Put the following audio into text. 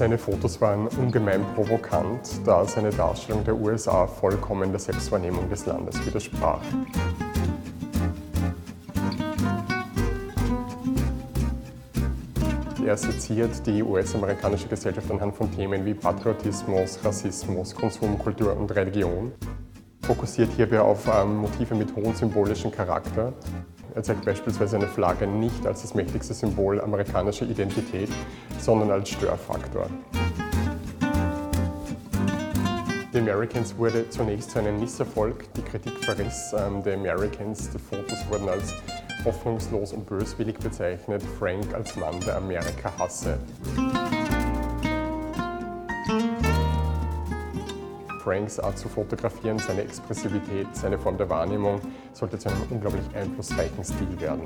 Seine Fotos waren ungemein provokant, da seine Darstellung der USA vollkommen der Selbstwahrnehmung des Landes widersprach. Er seziert die US-amerikanische Gesellschaft anhand von Themen wie Patriotismus, Rassismus, Konsum, Kultur und Religion. Fokussiert hierbei auf ähm, Motive mit hohem symbolischen Charakter. Er zeigt beispielsweise eine Flagge nicht als das mächtigste Symbol amerikanischer Identität, sondern als Störfaktor. The Americans wurde zunächst zu einem Misserfolg. Die Kritik verriss ähm, The Americans. Die Fotos wurden als hoffnungslos und böswillig bezeichnet, Frank als Mann, der Amerika hasse. Franks Art zu fotografieren, seine Expressivität, seine Form der Wahrnehmung sollte zu einem unglaublich einflussreichen Stil werden.